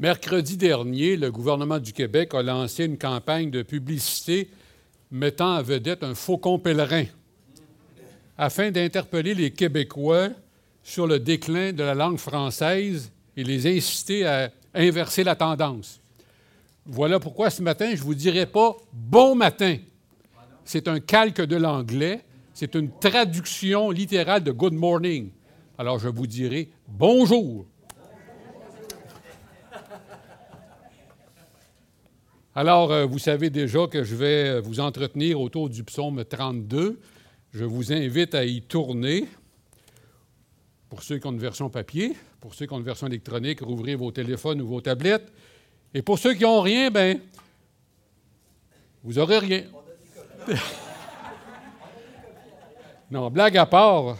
Mercredi dernier, le gouvernement du Québec a lancé une campagne de publicité mettant en vedette un faucon pèlerin afin d'interpeller les Québécois sur le déclin de la langue française et les inciter à inverser la tendance. Voilà pourquoi ce matin, je ne vous dirai pas bon matin. C'est un calque de l'anglais, c'est une traduction littérale de good morning. Alors je vous dirai bonjour. Alors, euh, vous savez déjà que je vais euh, vous entretenir autour du psaume 32. Je vous invite à y tourner. Pour ceux qui ont une version papier, pour ceux qui ont une version électronique, rouvrez vos téléphones ou vos tablettes. Et pour ceux qui n'ont rien, ben, vous n'aurez rien. non, blague à part,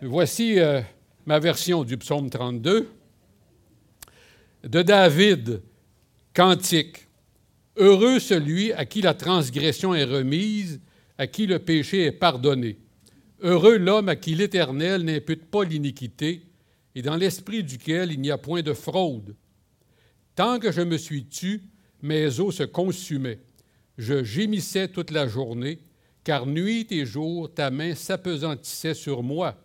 voici euh, ma version du psaume 32 de David, cantique. Heureux celui à qui la transgression est remise, à qui le péché est pardonné. Heureux l'homme à qui l'Éternel n'impute pas l'iniquité, et dans l'esprit duquel il n'y a point de fraude. Tant que je me suis tu, mes os se consumaient. Je gémissais toute la journée, car nuit et jour ta main s'apesantissait sur moi.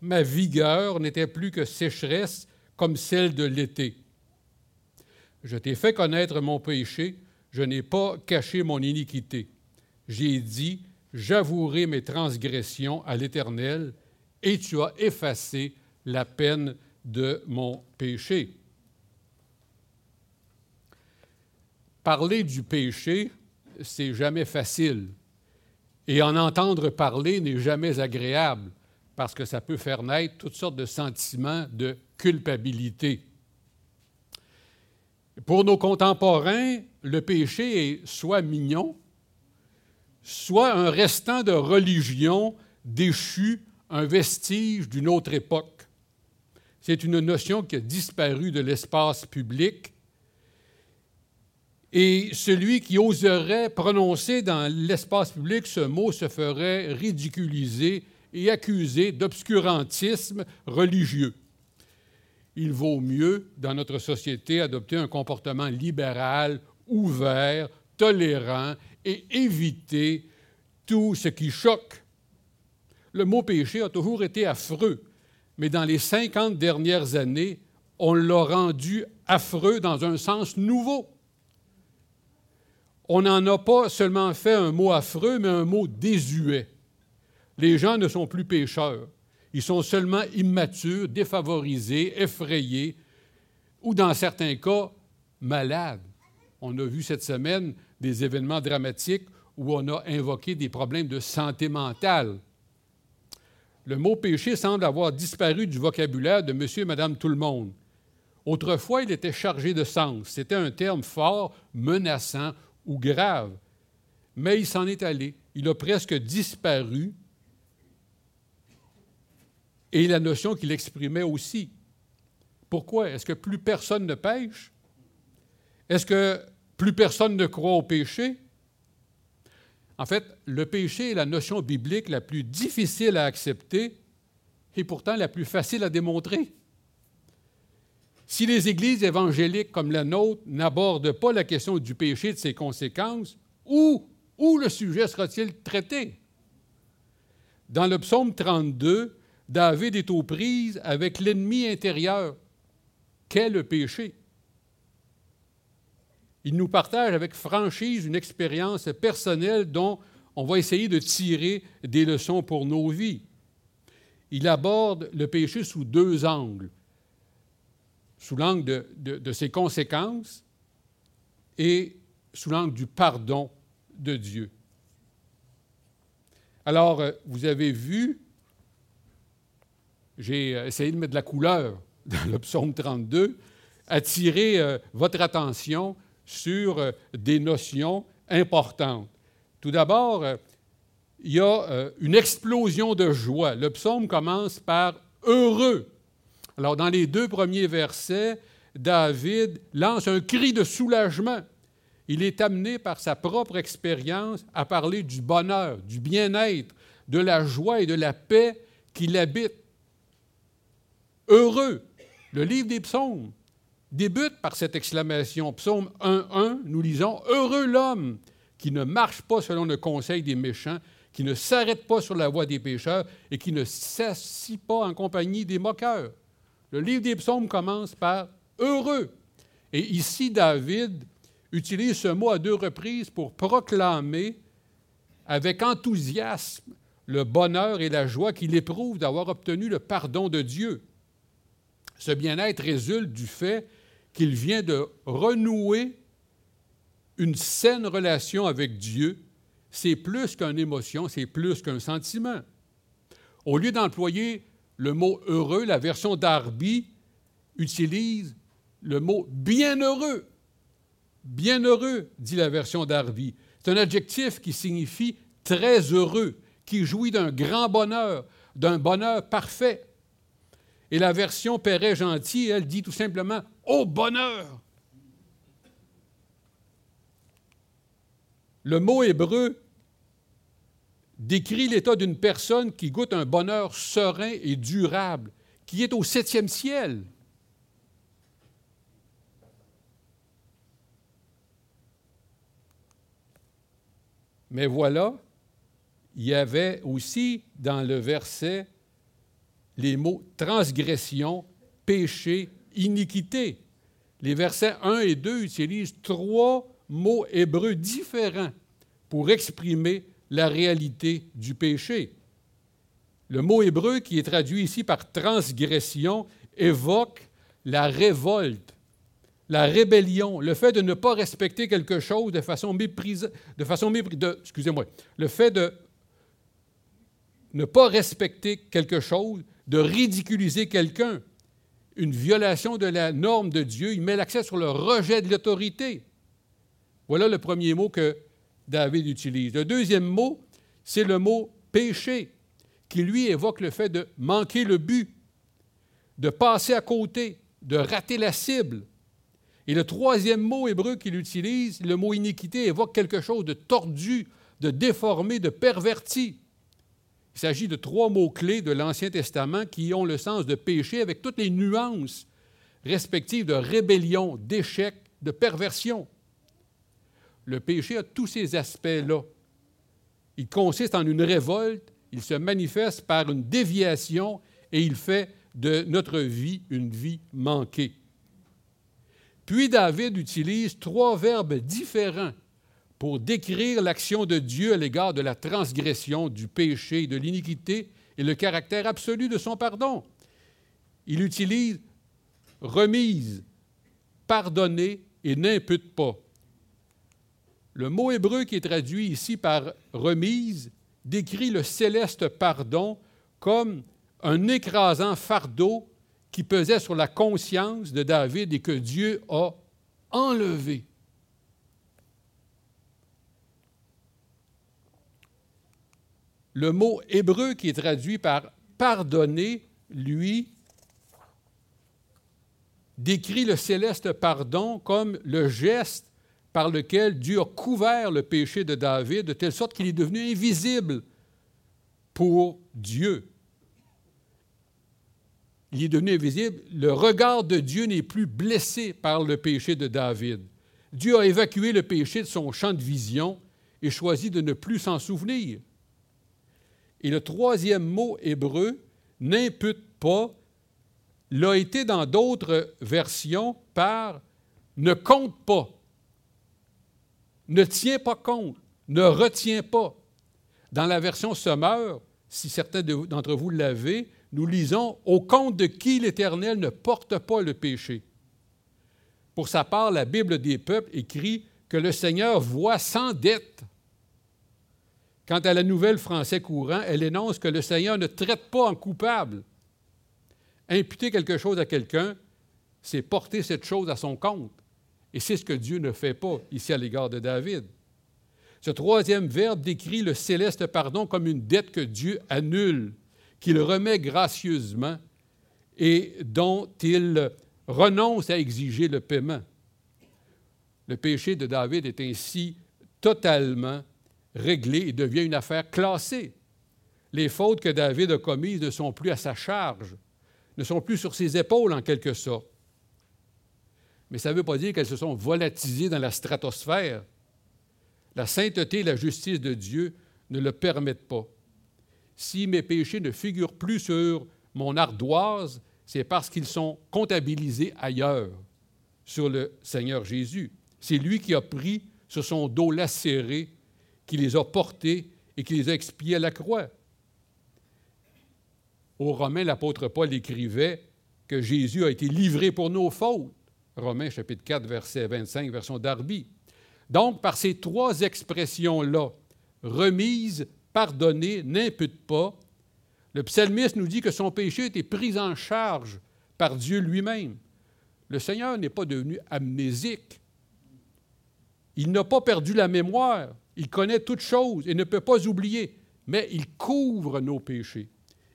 Ma vigueur n'était plus que sécheresse comme celle de l'été. Je t'ai fait connaître mon péché, je n'ai pas caché mon iniquité. J'ai dit, j'avouerai mes transgressions à l'Éternel, et tu as effacé la peine de mon péché. Parler du péché, c'est jamais facile. Et en entendre parler n'est jamais agréable, parce que ça peut faire naître toutes sortes de sentiments de culpabilité. Pour nos contemporains, le péché est soit mignon, soit un restant de religion déchu, un vestige d'une autre époque. C'est une notion qui a disparu de l'espace public et celui qui oserait prononcer dans l'espace public ce mot se ferait ridiculiser et accusé d'obscurantisme religieux il vaut mieux, dans notre société, adopter un comportement libéral, ouvert, tolérant et éviter tout ce qui choque. Le mot péché a toujours été affreux, mais dans les 50 dernières années, on l'a rendu affreux dans un sens nouveau. On n'en a pas seulement fait un mot affreux, mais un mot désuet. Les gens ne sont plus pécheurs. Ils sont seulement immatures, défavorisés, effrayés, ou dans certains cas, malades. On a vu cette semaine des événements dramatiques où on a invoqué des problèmes de santé mentale. Le mot péché semble avoir disparu du vocabulaire de monsieur et madame tout le monde. Autrefois, il était chargé de sens. C'était un terme fort, menaçant ou grave. Mais il s'en est allé. Il a presque disparu et la notion qu'il exprimait aussi. Pourquoi? Est-ce que plus personne ne pêche? Est-ce que plus personne ne croit au péché? En fait, le péché est la notion biblique la plus difficile à accepter et pourtant la plus facile à démontrer. Si les églises évangéliques comme la nôtre n'abordent pas la question du péché et de ses conséquences, où, où le sujet sera-t-il traité? Dans le psaume 32, David est aux prises avec l'ennemi intérieur, qu'est le péché? Il nous partage avec franchise une expérience personnelle dont on va essayer de tirer des leçons pour nos vies. Il aborde le péché sous deux angles, sous l'angle de, ses conséquences et sous l'angle du pardon de Dieu. Alors, euh, vous avez vu j'ai euh, essayé de mettre de la couleur dans le psaume 32, attirer euh, votre attention sur euh, des notions importantes. Tout d'abord, il y a une explosion de joie. Le psaume commence par heureux. Alors, dans les deux premiers versets, David lance un cri de soulagement. Il est amené par sa propre expérience à parler du bonheur, du bien-être, de la joie et de la paix qui l'habitent heureux. Le livre des psaumes débute par cette exclamation. Psaume 1.1, nous lisons Heureux l'homme qui ne marche pas selon le conseil des méchants, qui ne s'arrête pas sur la voie des pécheurs et qui ne s'assit pas en compagnie des moqueurs. Le livre des psaumes commence par Heureux. Et ici, David utilise ce mot à deux reprises pour proclamer avec enthousiasme le bonheur et la joie qu'il éprouve d'avoir obtenu le pardon de Dieu. Ce bien-être résulte du fait qu'il vient de renouer une saine relation avec Dieu. C'est plus qu'une émotion, c'est plus qu'un sentiment. Au lieu d'employer le mot heureux, la version d'Arby utilise le mot bienheureux. Bienheureux, dit la version d'Arby. C'est un adjectif qui signifie très heureux, qui jouit d'un grand bonheur, d'un bonheur parfait. Et la version Perret gentil, elle dit tout simplement Au bonheur. Le mot hébreu décrit l'état d'une personne qui goûte un bonheur serein et durable, qui est au septième ciel. Mais voilà, il y avait aussi dans le verset les mots transgression, péché, iniquité. Les versets 1 et 2 utilisent trois mots hébreux différents pour exprimer la réalité du péché. Le mot hébreu qui est traduit ici par transgression évoque la révolte, la rébellion, le fait de ne pas respecter quelque chose de façon méprisée, de façon excusez-moi, le fait de ne pas respecter quelque chose, de ridiculiser quelqu'un, une violation de la norme de Dieu, il met l'accent sur le rejet de l'autorité. Voilà le premier mot que David utilise. Le deuxième mot, c'est le mot péché, qui lui évoque le fait de manquer le but, de passer à côté, de rater la cible. Et le troisième mot hébreu qu'il utilise, le mot iniquité, évoque quelque chose de tordu, de déformé, de perverti. Il s'agit de trois mots-clés de l'Ancien Testament qui ont le sens de péché avec toutes les nuances respectives de rébellion, d'échec, de perversion. Le péché a tous ces aspects-là. Il consiste en une révolte, il se manifeste par une déviation et il fait de notre vie une vie manquée. Puis David utilise trois verbes différents pour décrire l'action de Dieu à l'égard de la transgression, du péché, de l'iniquité et le caractère absolu de son pardon. Il utilise remise, pardonner et n'impute pas. Le mot hébreu qui est traduit ici par remise décrit le céleste pardon comme un écrasant fardeau qui pesait sur la conscience de David et que Dieu a enlevé. Le mot hébreu qui est traduit par pardonner, lui, décrit le céleste pardon comme le geste par lequel Dieu a couvert le péché de David de telle sorte qu'il est devenu invisible pour Dieu. Il est devenu invisible. Le regard de Dieu n'est plus blessé par le péché de David. Dieu a évacué le péché de son champ de vision et choisi de ne plus s'en souvenir. Et le troisième mot hébreu, n'impute pas, l'a été dans d'autres versions par ne compte pas, ne tient pas compte, ne retient pas. Dans la version Sommeur, si certains d'entre vous l'avez, nous lisons Au compte de qui l'Éternel ne porte pas le péché? Pour sa part, la Bible des peuples écrit que le Seigneur voit sans dette Quant à la nouvelle français courant, elle énonce que le Seigneur ne traite pas en coupable. Imputer quelque chose à quelqu'un, c'est porter cette chose à son compte. Et c'est ce que Dieu ne fait pas ici à l'égard de David. Ce troisième verbe décrit le céleste pardon comme une dette que Dieu annule, qu'il remet gracieusement et dont il renonce à exiger le paiement. Le péché de David est ainsi totalement réglé et devient une affaire classée. Les fautes que David a commises ne sont plus à sa charge, ne sont plus sur ses épaules en quelque sorte. mais ça ne veut pas dire qu'elles se sont volatilisées dans la stratosphère. La sainteté et la justice de Dieu ne le permettent pas. Si mes péchés ne figurent plus sur mon ardoise, c'est parce qu'ils sont comptabilisés ailleurs, sur le Seigneur Jésus. C'est lui qui a pris sur son dos lacéré, qui les a portés et qui les a expiés à la croix. Aux Romains, l'apôtre Paul écrivait que Jésus a été livré pour nos fautes. Romains chapitre 4, verset 25, version Darby. Donc, par ces trois expressions-là, remise, pardonnée, n'impute pas, le psalmiste nous dit que son péché été pris en charge par Dieu lui-même. Le Seigneur n'est pas devenu amnésique. Il n'a pas perdu la mémoire. Il connaît toutes choses et ne peut pas oublier, mais il couvre nos péchés.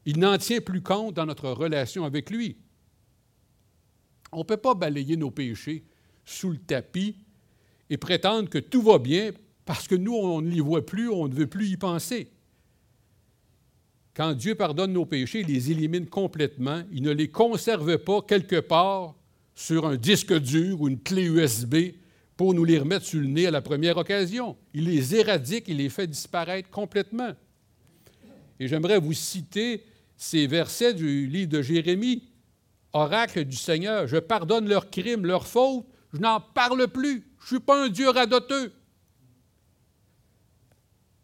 Il n'en tient plus compte dans notre relation avec lui. On ne peut pas balayer nos péchés sous le tapis et prétendre que tout va bien parce que nous, on ne les voit plus, on ne veut plus y penser. Quand Dieu pardonne nos péchés, il les élimine complètement. Il ne les conserve pas quelque part sur un disque dur ou une clé USB pour nous les remettre sur le nez à la première occasion. Il les éradique, il les fait disparaître complètement. Et j'aimerais vous citer ces versets du livre de Jérémie. Oracle du Seigneur, je pardonne leurs crimes, leurs fautes, je n'en parle plus, je ne suis pas un Dieu radoteux.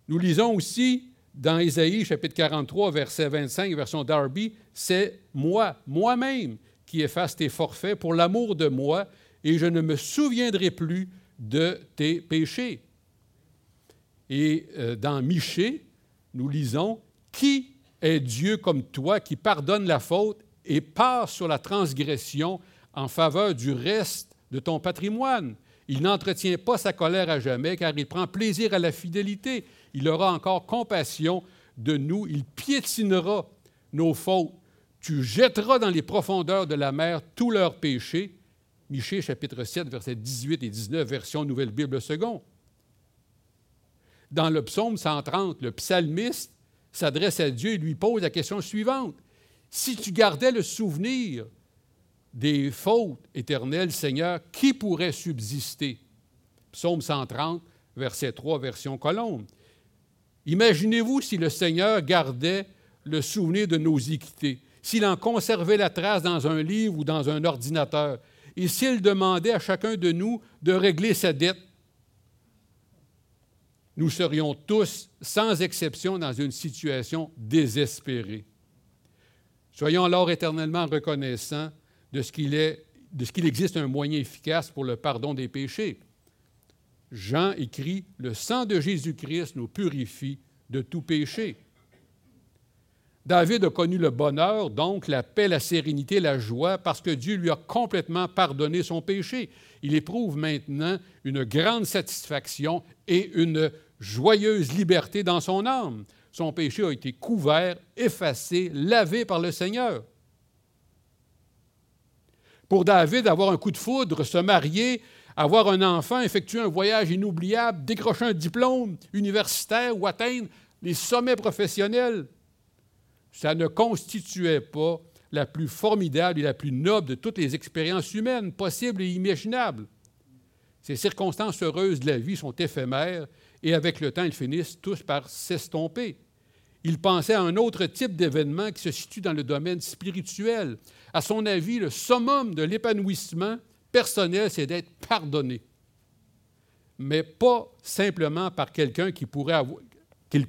Nous lisons aussi dans Ésaïe chapitre 43, verset 25, version Darby, c'est moi, moi-même, qui efface tes forfaits pour l'amour de moi, et je ne me souviendrai plus de tes péchés. Et euh, dans Michée, nous lisons, Qui est Dieu comme toi qui pardonne la faute et passe sur la transgression en faveur du reste de ton patrimoine? Il n'entretient pas sa colère à jamais, car il prend plaisir à la fidélité. Il aura encore compassion de nous. Il piétinera nos fautes. Tu jetteras dans les profondeurs de la mer tous leurs péchés. Michée, chapitre 7, versets 18 et 19, version Nouvelle Bible second. Dans le psaume 130, le psalmiste s'adresse à Dieu et lui pose la question suivante. Si tu gardais le souvenir des fautes éternelles, Seigneur, qui pourrait subsister? Psaume 130, verset 3, version Colombe. Imaginez-vous si le Seigneur gardait le souvenir de nos équités, s'il en conservait la trace dans un livre ou dans un ordinateur, et s'il demandait à chacun de nous de régler sa dette, nous serions tous, sans exception, dans une situation désespérée. Soyons alors éternellement reconnaissants de ce qu'il existe un moyen efficace pour le pardon des péchés. Jean écrit, Le sang de Jésus-Christ nous purifie de tout péché. David a connu le bonheur, donc la paix, la sérénité, la joie, parce que Dieu lui a complètement pardonné son péché. Il éprouve maintenant une grande satisfaction et une joyeuse liberté dans son âme. Son péché a été couvert, effacé, lavé par le Seigneur. Pour David, avoir un coup de foudre, se marier, avoir un enfant, effectuer un voyage inoubliable, décrocher un diplôme universitaire ou atteindre les sommets professionnels, ça ne constituait pas la plus formidable et la plus noble de toutes les expériences humaines possibles et imaginables. Ces circonstances heureuses de la vie sont éphémères et avec le temps, elles finissent tous par s'estomper. Il pensait à un autre type d'événement qui se situe dans le domaine spirituel. À son avis, le summum de l'épanouissement personnel, c'est d'être pardonné. Mais pas simplement par quelqu'un qu'il pourrait,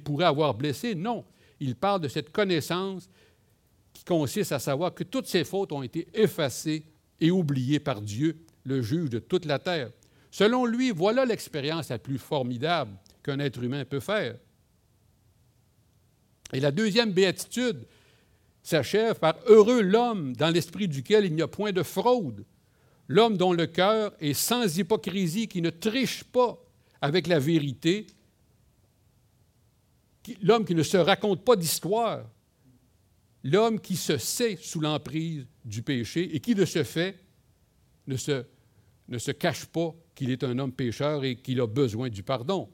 pourrait avoir blessé, non il parle de cette connaissance qui consiste à savoir que toutes ses fautes ont été effacées et oubliées par Dieu, le juge de toute la terre. Selon lui, voilà l'expérience la plus formidable qu'un être humain peut faire. Et la deuxième béatitude s'achève par Heureux l'homme dans l'esprit duquel il n'y a point de fraude, l'homme dont le cœur est sans hypocrisie, qui ne triche pas avec la vérité, l'homme qui ne se raconte pas d'histoire, l'homme qui se sait sous l'emprise du péché et qui, de ce fait, ne se, cache pas qu'il est un homme pécheur et qu'il a besoin du pardon.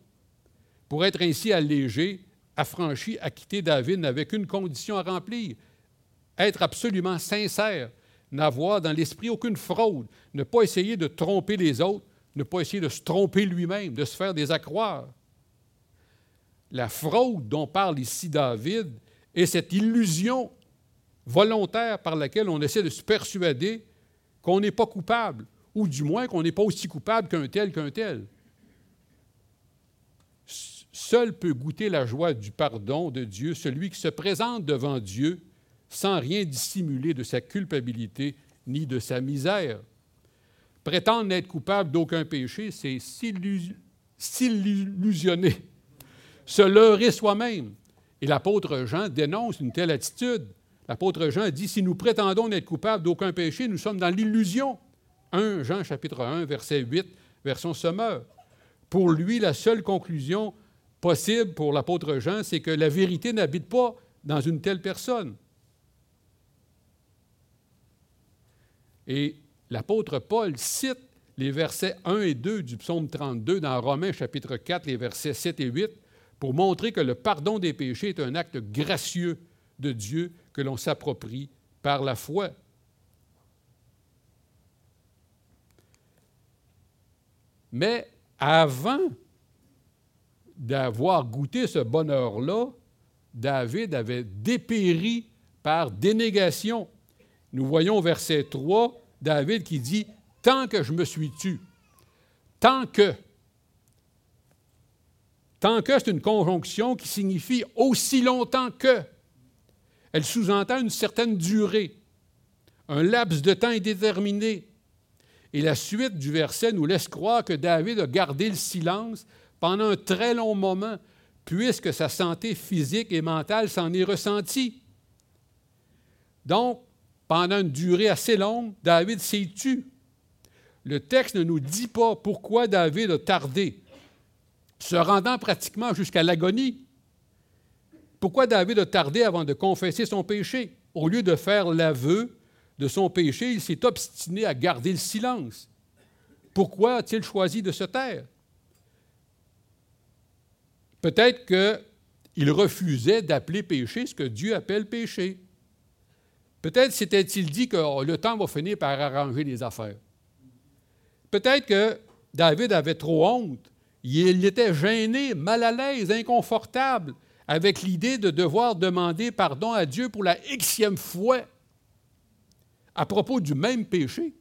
Pour être ainsi allégé, affranchi, acquitté, David n'avait qu'une condition à remplir, être absolument sincère, n'avoir dans l'esprit aucune fraude, ne pas essayer de tromper les autres, ne pas essayer de se tromper lui-même, de se faire des accroires. La fraude dont parle ici David est cette illusion volontaire par laquelle on essaie de se persuader qu'on n'est pas coupable, ou du moins qu'on n'est pas aussi coupable qu'un tel qu'un tel. Seul peut goûter la joie du pardon de Dieu celui qui se présente devant Dieu sans rien dissimuler de sa culpabilité ni de sa misère. Prétendre n'être coupable d'aucun péché, c'est s'illusionner, se leurrer soi-même. Et l'apôtre Jean dénonce une telle attitude. L'apôtre Jean dit, si nous prétendons n'être coupables d'aucun péché, nous sommes dans l'illusion. 1 Jean chapitre 1, verset 8, version Sommeur. Pour lui, la seule conclusion possible pour l'apôtre Jean, c'est que la vérité n'habite pas dans une telle personne. Et l'apôtre Paul cite les versets 1 et 2 du psaume 32 dans Romains chapitre 4, les versets 7 et 8, pour montrer que le pardon des péchés est un acte gracieux de Dieu que l'on s'approprie par la foi. Mais avant d'avoir goûté ce bonheur-là, David avait dépéri par dénégation. Nous voyons au verset 3, David qui dit Tant que je me suis tu, tant que. Tant que, c'est une conjonction qui signifie aussi longtemps que. Elle sous-entend une certaine durée, un laps de temps indéterminé. Et la suite du verset nous laisse croire que David a gardé le silence pendant un très long moment, puisque sa santé physique et mentale s'en est ressentie. Donc, pendant une durée assez longue, David s'est tu. Le texte ne nous dit pas pourquoi David a tardé, se rendant pratiquement jusqu'à l'agonie. Pourquoi David a tardé avant de confesser son péché? Au lieu de faire l'aveu de son péché, il s'est obstiné à garder le silence. Pourquoi a-t-il choisi de se taire? Peut-être qu'il refusait d'appeler péché ce que Dieu appelle péché. Peut-être s'était-il dit que oh, le temps va finir par arranger les affaires. Peut-être que David avait trop honte. Il était gêné, mal à l'aise, inconfortable avec l'idée de devoir demander pardon à Dieu pour la xème fois à propos du même péché.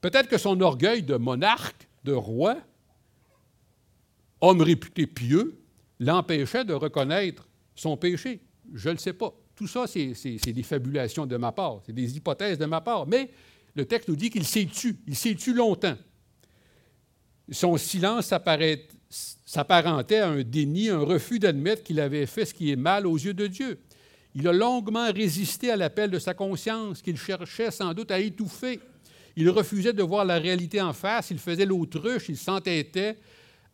Peut-être que son orgueil de monarque, de roi, homme réputé pieux, l'empêchait de reconnaître son péché. Je ne le sais pas. Tout ça, c'est des fabulations de ma part, c'est des hypothèses de ma part. Mais le texte nous dit qu'il s'est tu, il s'est tu longtemps. Son silence s'apparentait à un déni, un refus d'admettre qu'il avait fait ce qui est mal aux yeux de Dieu. Il a longuement résisté à l'appel de sa conscience, qu'il cherchait sans doute à étouffer. Il refusait de voir la réalité en face, il faisait l'autruche, il s'entêtait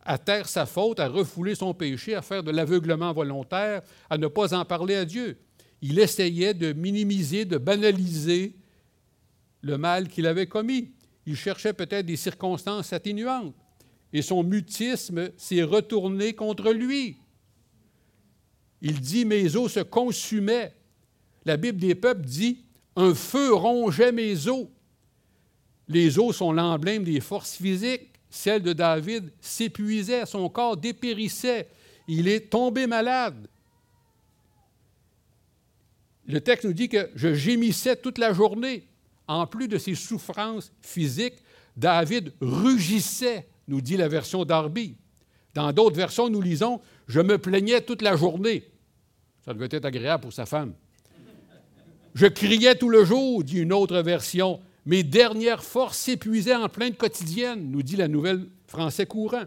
à taire sa faute, à refouler son péché, à faire de l'aveuglement volontaire, à ne pas en parler à Dieu. Il essayait de minimiser, de banaliser le mal qu'il avait commis. Il cherchait peut-être des circonstances atténuantes. Et son mutisme s'est retourné contre lui. Il dit Mes os se consumaient. La Bible des peuples dit Un feu rongeait mes os. Les os sont l'emblème des forces physiques celle de David s'épuisait, son corps dépérissait, il est tombé malade. Le texte nous dit que je gémissais toute la journée. En plus de ses souffrances physiques, David rugissait, nous dit la version d'Arby. Dans d'autres versions, nous lisons Je me plaignais toute la journée. Ça devait être agréable pour sa femme. Je criais tout le jour, dit une autre version. Mes dernières forces s'épuisaient en plainte quotidienne, nous dit la nouvelle français courant.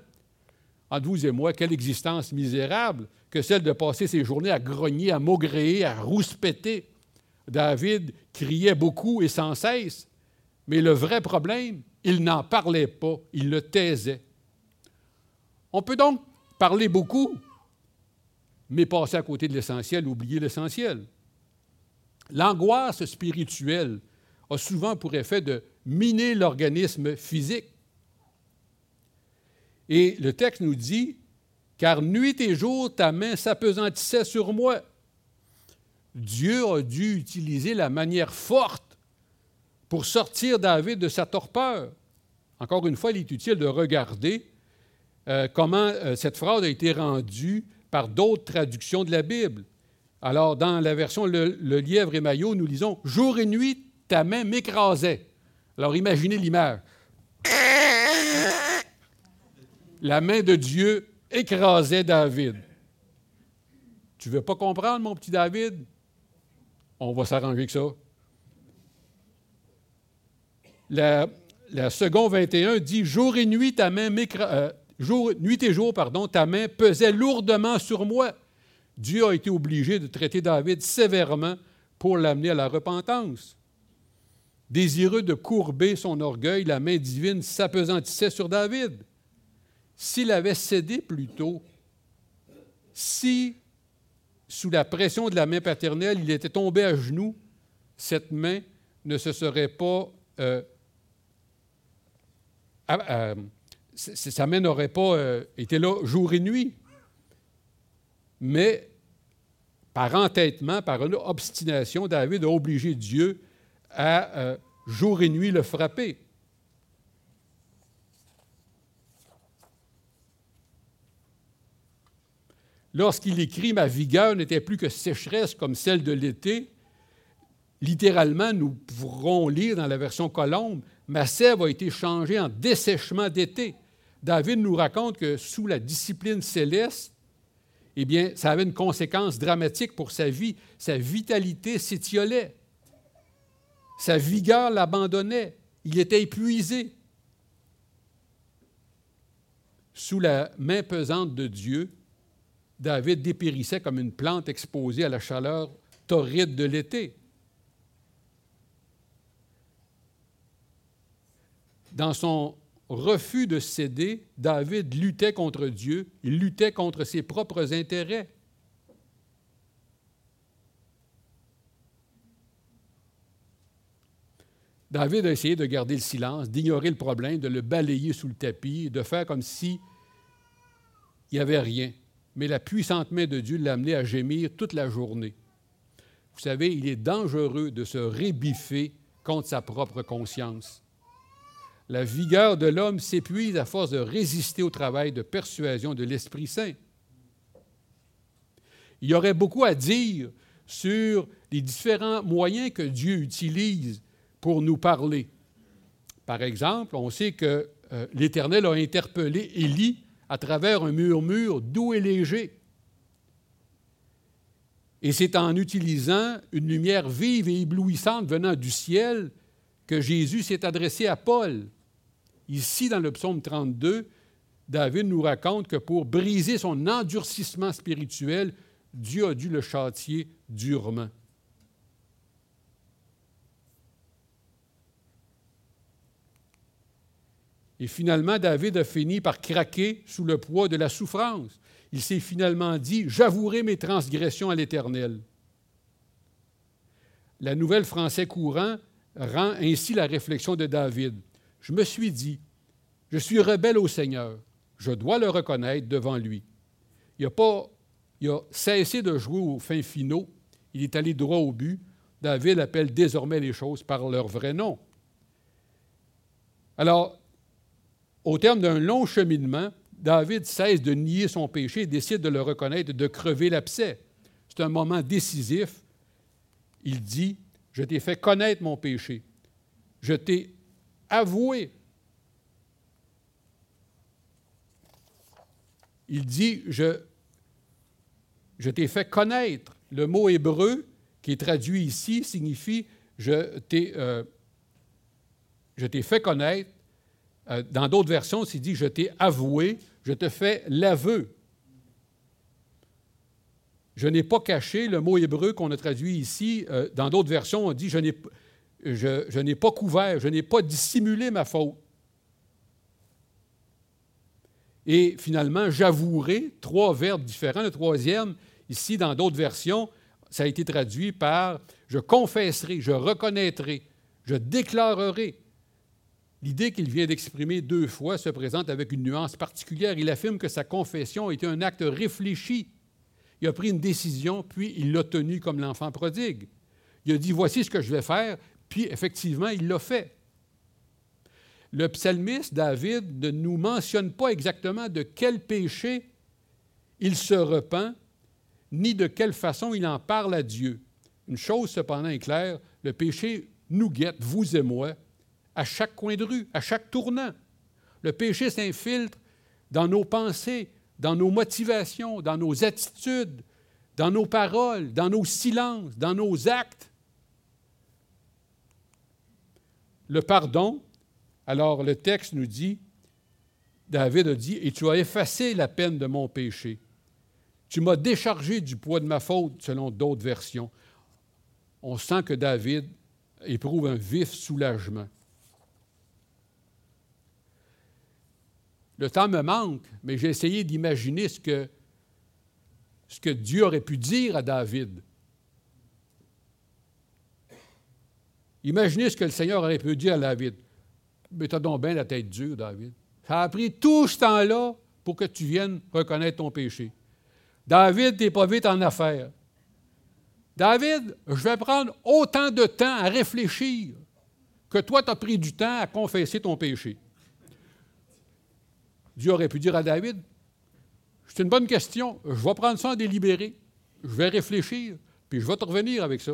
Entre vous et moi, quelle existence misérable que celle de passer ses journées à grogner, à maugréer, à rouspéter. David criait beaucoup et sans cesse, mais le vrai problème, il n'en parlait pas, il le taisait. On peut donc parler beaucoup, mais passer à côté de l'essentiel, oublier l'essentiel. L'angoisse spirituelle a souvent pour effet de miner l'organisme physique. Et le texte nous dit, car nuit et jour, ta main s'apesantissait sur moi. Dieu a dû utiliser la manière forte pour sortir David de sa torpeur. Encore une fois, il est utile de regarder euh, comment euh, cette phrase a été rendue par d'autres traductions de la Bible. Alors, dans la version le, lièvre et maillot, nous lisons Jour et nuit, ta main m'écrasait. Alors, imaginez l'image. La main de Dieu écrasait David. Tu ne veux pas comprendre, mon petit David? On va s'arranger avec ça. La, seconde 21 dit Jour et nuit, ta main euh, nuit et jour, pardon, ta main pesait lourdement sur moi. Dieu a été obligé de traiter David sévèrement pour l'amener à la repentance. Désireux de courber son orgueil, la main divine s'apesantissait sur David. S'il avait cédé plus tôt, si, sous la pression de la main paternelle, il était tombé à genoux, cette main ne se serait pas... Euh, sa main n'aurait pas euh, été là jour et nuit. Mais par entêtement, par une obstination, David a obligé Dieu à euh, jour et nuit le frapper. Lorsqu'il écrit Ma vigueur n'était plus que sécheresse comme celle de l'été, littéralement, nous pourrons lire dans la version Colombe Ma sève a été changée en dessèchement d'été. David nous raconte que sous la discipline céleste, eh bien, ça avait une conséquence dramatique pour sa vie. Sa vitalité s'étiolait. Sa vigueur l'abandonnait. Il était épuisé. Sous la main pesante de Dieu, David dépérissait comme une plante exposée à la chaleur torride de l'été. Dans son refus de céder, David luttait contre Dieu, il luttait contre ses propres intérêts. David a essayé de garder le silence, d'ignorer le problème, de le balayer sous le tapis, de faire comme si il n'y avait rien. Mais la puissante main de Dieu l'a amené à gémir toute la journée. Vous savez, il est dangereux de se rébiffer contre sa propre conscience. La vigueur de l'homme s'épuise à force de résister au travail de persuasion de l'Esprit Saint. Il y aurait beaucoup à dire sur les différents moyens que Dieu utilise pour nous parler. Par exemple, on sait que euh, l'Éternel a interpellé Élie à travers un murmure doux et léger. Et c'est en utilisant une lumière vive et éblouissante venant du ciel que Jésus s'est adressé à Paul. Ici, dans le psaume 32, David nous raconte que pour briser son endurcissement spirituel, Dieu a dû le châtier durement. Et finalement, David a fini par craquer sous le poids de la souffrance. Il s'est finalement dit, J'avouerai mes transgressions à l'Éternel. La nouvelle français courant rend ainsi la réflexion de David. Je me suis dit, je suis rebelle au Seigneur, je dois le reconnaître devant lui. Il n'a pas, il a cessé de jouer aux fins finaux, il est allé droit au but. David appelle désormais les choses par leur vrai nom. Alors, au terme d'un long cheminement, David cesse de nier son péché et décide de le reconnaître, de crever l'abcès. C'est un moment décisif. Il dit, je t'ai fait connaître mon péché. Je t'ai avoué. Il dit, je, t'ai fait connaître. Le mot hébreu qui est traduit ici signifie, je t'ai, euh, fait connaître. Euh, dans d'autres versions, c'est dit, je t'ai avoué, je te fais l'aveu. Je n'ai pas caché le mot hébreu qu'on a traduit ici. Euh, dans d'autres versions, on dit, je n'ai, je, n'ai pas couvert, je n'ai pas dissimulé ma faute. Et finalement, j'avouerai, trois verbes différents. Le troisième, ici, dans d'autres versions, ça a été traduit par je confesserai, je reconnaîtrai, je déclarerai. L'idée qu'il vient d'exprimer deux fois se présente avec une nuance particulière. Il affirme que sa confession a été un acte réfléchi. Il a pris une décision, puis il l'a tenue comme l'enfant prodigue. Il a dit, voici ce que je vais faire, Puis effectivement, il l'a fait. Le psalmiste David ne nous mentionne pas exactement de quel péché il se repent, ni de quelle façon il en parle à Dieu. Une chose cependant est claire, le péché nous guette, vous et moi, à chaque coin de rue, à chaque tournant. Le péché s'infiltre dans nos pensées, dans nos motivations, dans nos attitudes, dans nos paroles, dans nos silences, dans nos actes. Le pardon, alors le texte nous dit, David a dit, et tu as effacé la peine de mon péché. Tu m'as déchargé du poids de ma faute, selon d'autres versions. On sent que David éprouve un vif soulagement. Le temps me manque, mais j'ai essayé d'imaginer ce que, ce que Dieu aurait pu dire à David. Imaginez ce que le Seigneur aurait pu dire à David. Mais t'as donc bien la tête dure, David. Ça a pris tout ce temps-là pour que tu viennes reconnaître ton péché. David, tu n'es pas vite en affaires. David, je vais prendre autant de temps à réfléchir que toi, tu as pris du temps à confesser ton péché. Dieu aurait pu dire à David, c'est une bonne question, je vais prendre ça en délibéré, je vais réfléchir, puis je vais te revenir avec ça.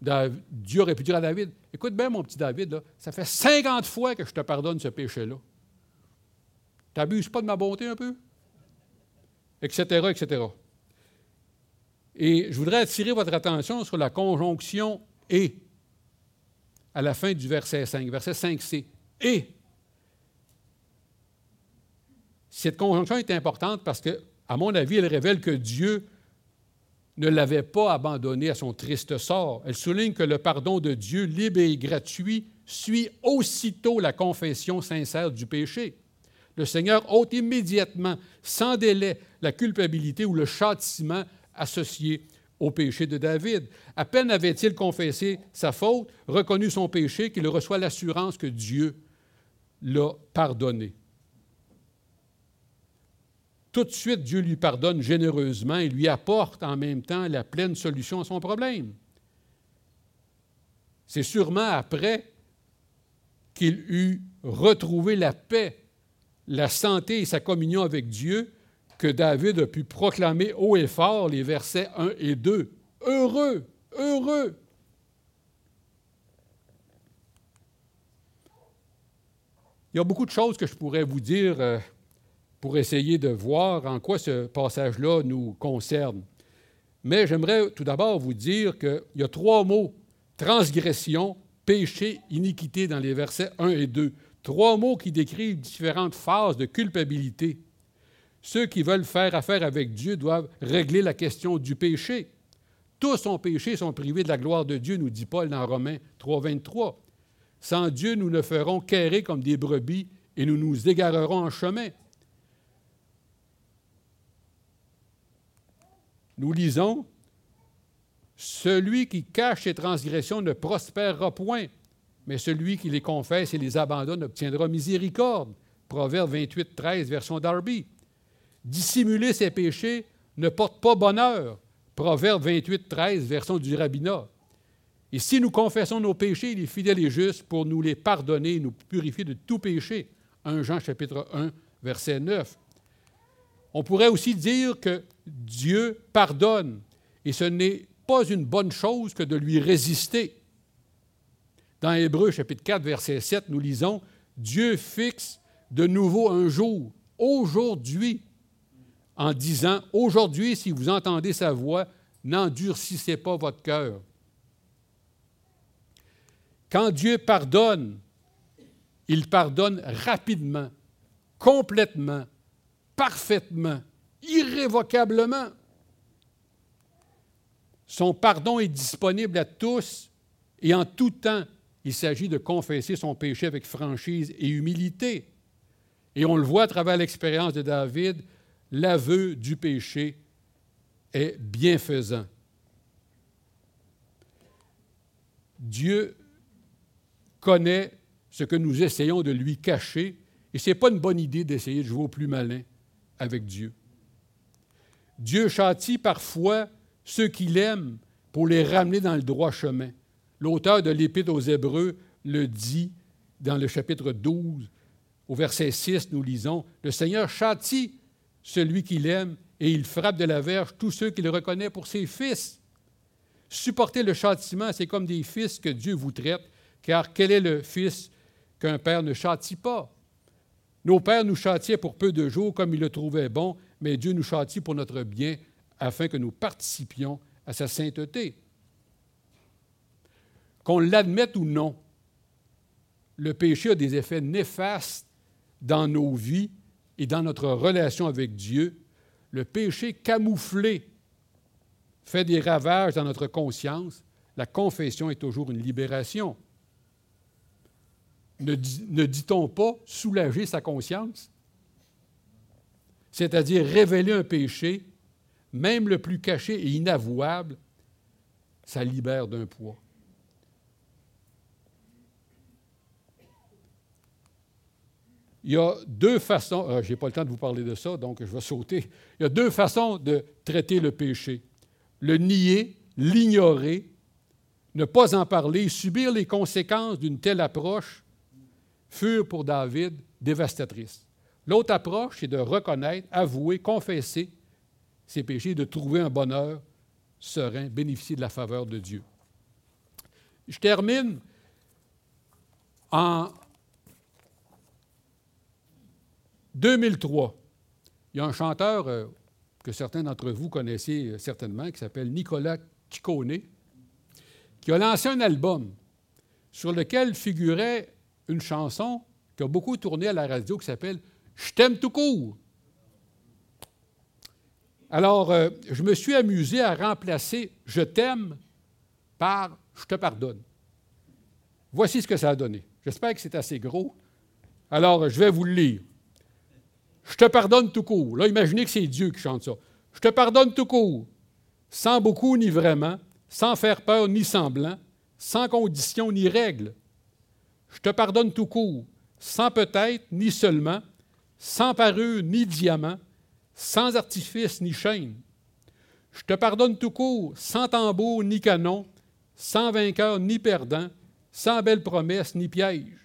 Dieu aurait pu dire à David, écoute bien mon petit David, ça fait 50 fois que je te pardonne ce péché-là. Tu n'abuses pas de ma bonté un peu? Etc., etc. Et je voudrais attirer votre attention sur la conjonction et à la fin du verset 5, verset 5c. Et. Cette conjonction est importante parce que, à mon avis, elle révèle que Dieu ne l'avait pas abandonné à son triste sort. Elle souligne que le pardon de Dieu, libre et gratuit, suit aussitôt la confession sincère du péché. Le Seigneur ôte immédiatement, sans délai, la culpabilité ou le châtiment associé au péché de David. À peine avait-il confessé sa faute, reconnu son péché, qu'il reçoit l'assurance que Dieu l'a pardonné. Tout de suite, Dieu lui pardonne généreusement et lui apporte en même temps la pleine solution à son problème. C'est sûrement après qu'il eut retrouvé la paix, la santé et sa communion avec Dieu que David a pu proclamer haut et fort les versets 1 et 2. Heureux, heureux. Il y a beaucoup de choses que je pourrais vous dire euh, pour essayer de voir en quoi ce passage-là nous concerne. Mais j'aimerais tout d'abord vous dire qu'il y a trois mots, transgression, péché, iniquité dans les versets 1 et 2. Trois mots qui décrivent différentes phases de culpabilité. Ceux qui veulent faire affaire avec Dieu doivent régler la question du péché. Tous ont péché, sont privés de la gloire de Dieu, nous dit Paul dans Romains 3, 23. Sans Dieu, nous ne ferons qu'errer comme des brebis et nous nous égarerons en chemin. Nous lisons Celui qui cache ses transgressions ne prospérera point, mais celui qui les confesse et les abandonne obtiendra miséricorde. Proverbe 28, 13, version Darby dissimuler ses péchés ne porte pas bonheur. Proverbe 28, 13, version du rabbinat. Et si nous confessons nos péchés, il est fidèle et juste pour nous les pardonner et nous purifier de tout péché. 1 Jean chapitre 1, verset 9. On pourrait aussi dire que Dieu pardonne et ce n'est pas une bonne chose que de lui résister. Dans Hébreu chapitre 4, verset 7, nous lisons, Dieu fixe de nouveau un jour, aujourd'hui, en disant, aujourd'hui, si vous entendez sa voix, n'endurcissez pas votre cœur. Quand Dieu pardonne, il pardonne rapidement, complètement, parfaitement, irrévocablement. Son pardon est disponible à tous et en tout temps. Il s'agit de confesser son péché avec franchise et humilité. Et on le voit à travers l'expérience de David l'aveu du péché est bienfaisant. Dieu connaît ce que nous essayons de lui cacher, et ce n'est pas une bonne idée d'essayer de jouer au plus malin avec Dieu. Dieu châtie parfois ceux qu'il aime pour les ramener dans le droit chemin. L'auteur de l'Épître aux Hébreux le dit dans le chapitre 12, au verset 6, nous lisons, Le Seigneur châtie celui qu'il aime et il frappe de la verge tous ceux qu'il reconnaît pour ses fils. Supporter le châtiment, c'est comme des fils que Dieu vous traite, car quel est le fils qu'un père ne châtie pas? Nos pères nous châtiaient pour peu de jours comme ils le trouvaient bon, mais Dieu nous châtie pour notre bien, afin que nous participions à sa sainteté. Qu'on l'admette ou non, le péché a des effets néfastes dans nos vies et dans notre relation avec Dieu. Le péché camouflé fait des ravages dans notre conscience. La confession est toujours une libération. Ne, dit-on pas soulager sa conscience? C'est-à-dire révéler un péché, même le plus caché et inavouable, ça libère d'un poids. Il y a deux façons, euh, je n'ai pas le temps de vous parler de ça, donc je vais sauter. Il y a deux façons de traiter le péché. Le nier, l'ignorer, ne pas en parler, subir les conséquences d'une telle approche furent pour David dévastatrices. L'autre approche, c'est de reconnaître, avouer, confesser ses péchés, de trouver un bonheur serein, bénéficier de la faveur de Dieu. Je termine en 2003, il y a un chanteur euh, que certains d'entre vous connaissez euh, certainement, qui s'appelle Nicolas Ciccone, qui a lancé un album sur lequel figurait une chanson qui a beaucoup tourné à la radio qui s'appelle Je t'aime tout court. Alors, euh, je me suis amusé à remplacer Je t'aime par Je te pardonne. Voici ce que ça a donné. J'espère que c'est assez gros. Alors, je vais vous le lire. Je te pardonne tout court. Là, imaginez que c'est Dieu qui chante ça. Je te pardonne tout court, sans beaucoup ni vraiment, sans faire peur ni semblant, sans condition ni règle. Je te pardonne tout court, sans peut-être ni seulement, sans parure ni diamant, sans artifice ni chaîne. Je te pardonne tout court, sans tambour ni canon, sans vainqueur ni perdant, sans belle promesse ni piège.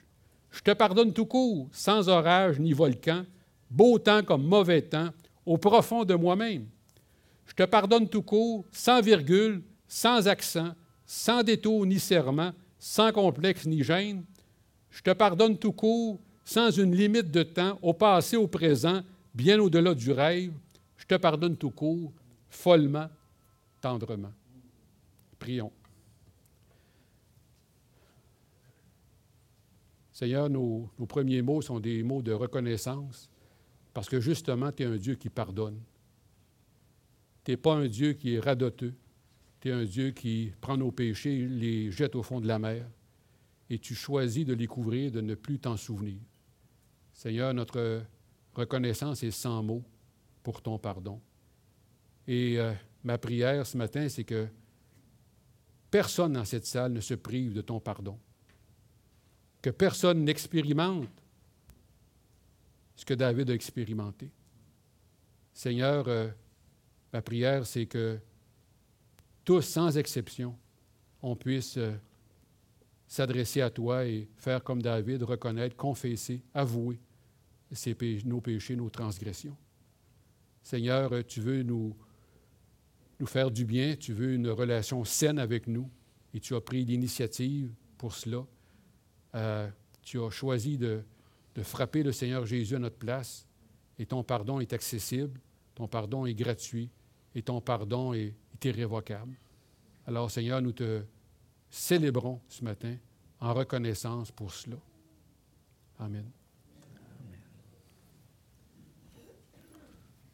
Je te pardonne tout court, sans orage ni volcan, beau temps comme mauvais temps, au profond de moi-même. Je te pardonne tout court, sans virgule, sans accent, sans détour ni serment, sans complexe ni gêne. Je te pardonne tout court, sans une limite de temps, au passé, au présent, bien au-delà du rêve. Je te pardonne tout court, follement, tendrement. Prions. Seigneur, nos, premiers mots sont des mots de reconnaissance, parce que justement, tu es un Dieu qui pardonne. Tu n'es pas un Dieu qui est radoteux. Tu es un Dieu qui prend nos péchés les jette au fond de la mer et tu choisis de les couvrir, de ne plus t'en souvenir. Seigneur, notre reconnaissance est sans mots pour ton pardon. Et euh, ma prière ce matin, c'est que personne dans cette salle ne se prive de ton pardon. Que personne n'expérimente ce que David a expérimenté. Seigneur, euh, ma prière, c'est que tous, sans exception, on puisse euh, s'adresser à toi et faire comme David, reconnaître, confesser, avouer nos péchés, nos transgressions. Seigneur, tu veux nous, nous faire du bien, tu veux une relation saine avec nous et tu as pris l'initiative pour cela. Euh, tu as choisi de, de frapper le Seigneur Jésus à notre place et ton pardon est accessible, ton pardon est gratuit et ton pardon est, est irrévocable. Alors Seigneur, nous te célébrons ce matin en reconnaissance pour cela. Amen.